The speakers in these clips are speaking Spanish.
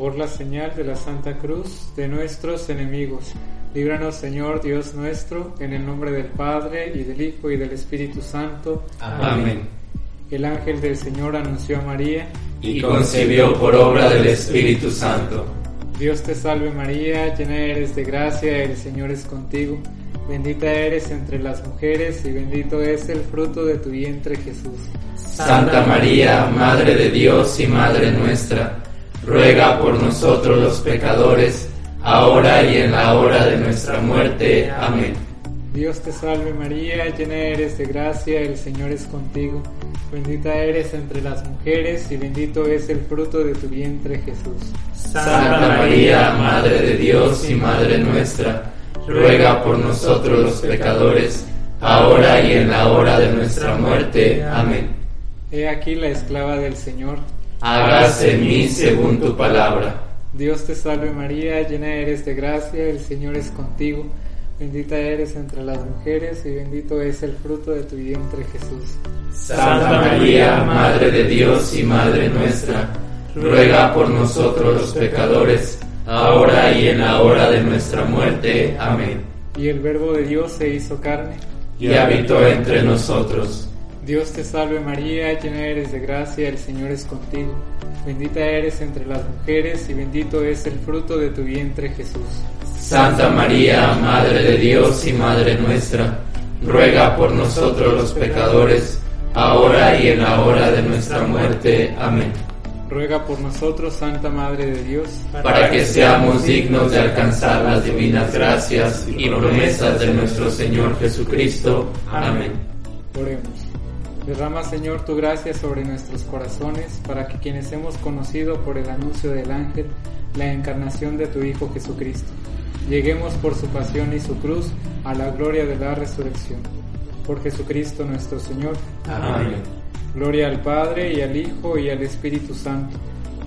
por la señal de la Santa Cruz de nuestros enemigos. Líbranos, Señor Dios nuestro, en el nombre del Padre, y del Hijo, y del Espíritu Santo. Amén. El ángel del Señor anunció a María, Y concibió por obra del Espíritu Santo. Dios te salve María, llena eres de gracia, el Señor es contigo. Bendita eres entre las mujeres, y bendito es el fruto de tu vientre Jesús. Santa María, Madre de Dios y Madre nuestra, ruega por nosotros los pecadores, ahora y en la hora de nuestra muerte. Amén. Dios te salve María, llena eres de gracia, el Señor es contigo. Bendita eres entre las mujeres y bendito es el fruto de tu vientre Jesús. Santa María, Madre de Dios y Madre nuestra, ruega por nosotros los pecadores, ahora y en la hora de nuestra muerte. Amén. He aquí la esclava del Señor. Hágase en mí según tu palabra. Dios te salve María, llena eres de gracia, el Señor es contigo. Bendita eres entre las mujeres y bendito es el fruto de tu vientre Jesús. Santa María, Madre de Dios y Madre nuestra, ruega por nosotros los pecadores, ahora y en la hora de nuestra muerte. Amén. Y el Verbo de Dios se hizo carne. Y habitó entre nosotros. Dios te salve María, llena eres de gracia, el Señor es contigo. Bendita eres entre las mujeres y bendito es el fruto de tu vientre Jesús. Santa María, Madre de Dios y Madre nuestra, ruega por nosotros los pecadores, ahora y en la hora de nuestra muerte. Amén. Ruega por nosotros, Santa Madre de Dios, Para que seamos dignos de alcanzar las divinas gracias y promesas de nuestro Señor Jesucristo. Amén. Oremos. Derrama, Señor, tu gracia sobre nuestros corazones, para que quienes hemos conocido por el anuncio del ángel la encarnación de tu Hijo Jesucristo, lleguemos por su pasión y su cruz a la gloria de la resurrección. Por Jesucristo nuestro Señor. Amén. Gloria al Padre y al Hijo y al Espíritu Santo.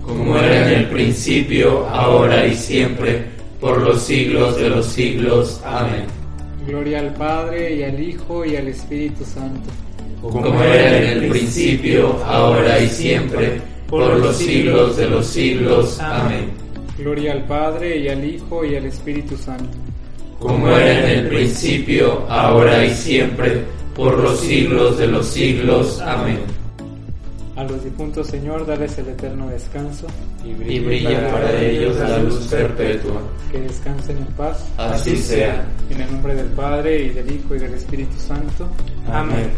Como era en el principio, ahora y siempre, por los siglos de los siglos. Amén. Gloria al Padre y al Hijo y al Espíritu Santo. Como era en el principio, ahora y siempre, por los siglos de los siglos. Amén. Gloria al Padre y al Hijo y al Espíritu Santo. Como era en el principio, ahora y siempre, por los siglos de los siglos. Amén. A los difuntos, Señor, dales el eterno descanso. Y brilla para ellos la luz perpetua. Que descansen en paz. Así sea. En el nombre del Padre y del Hijo y del Espíritu Santo. Amén.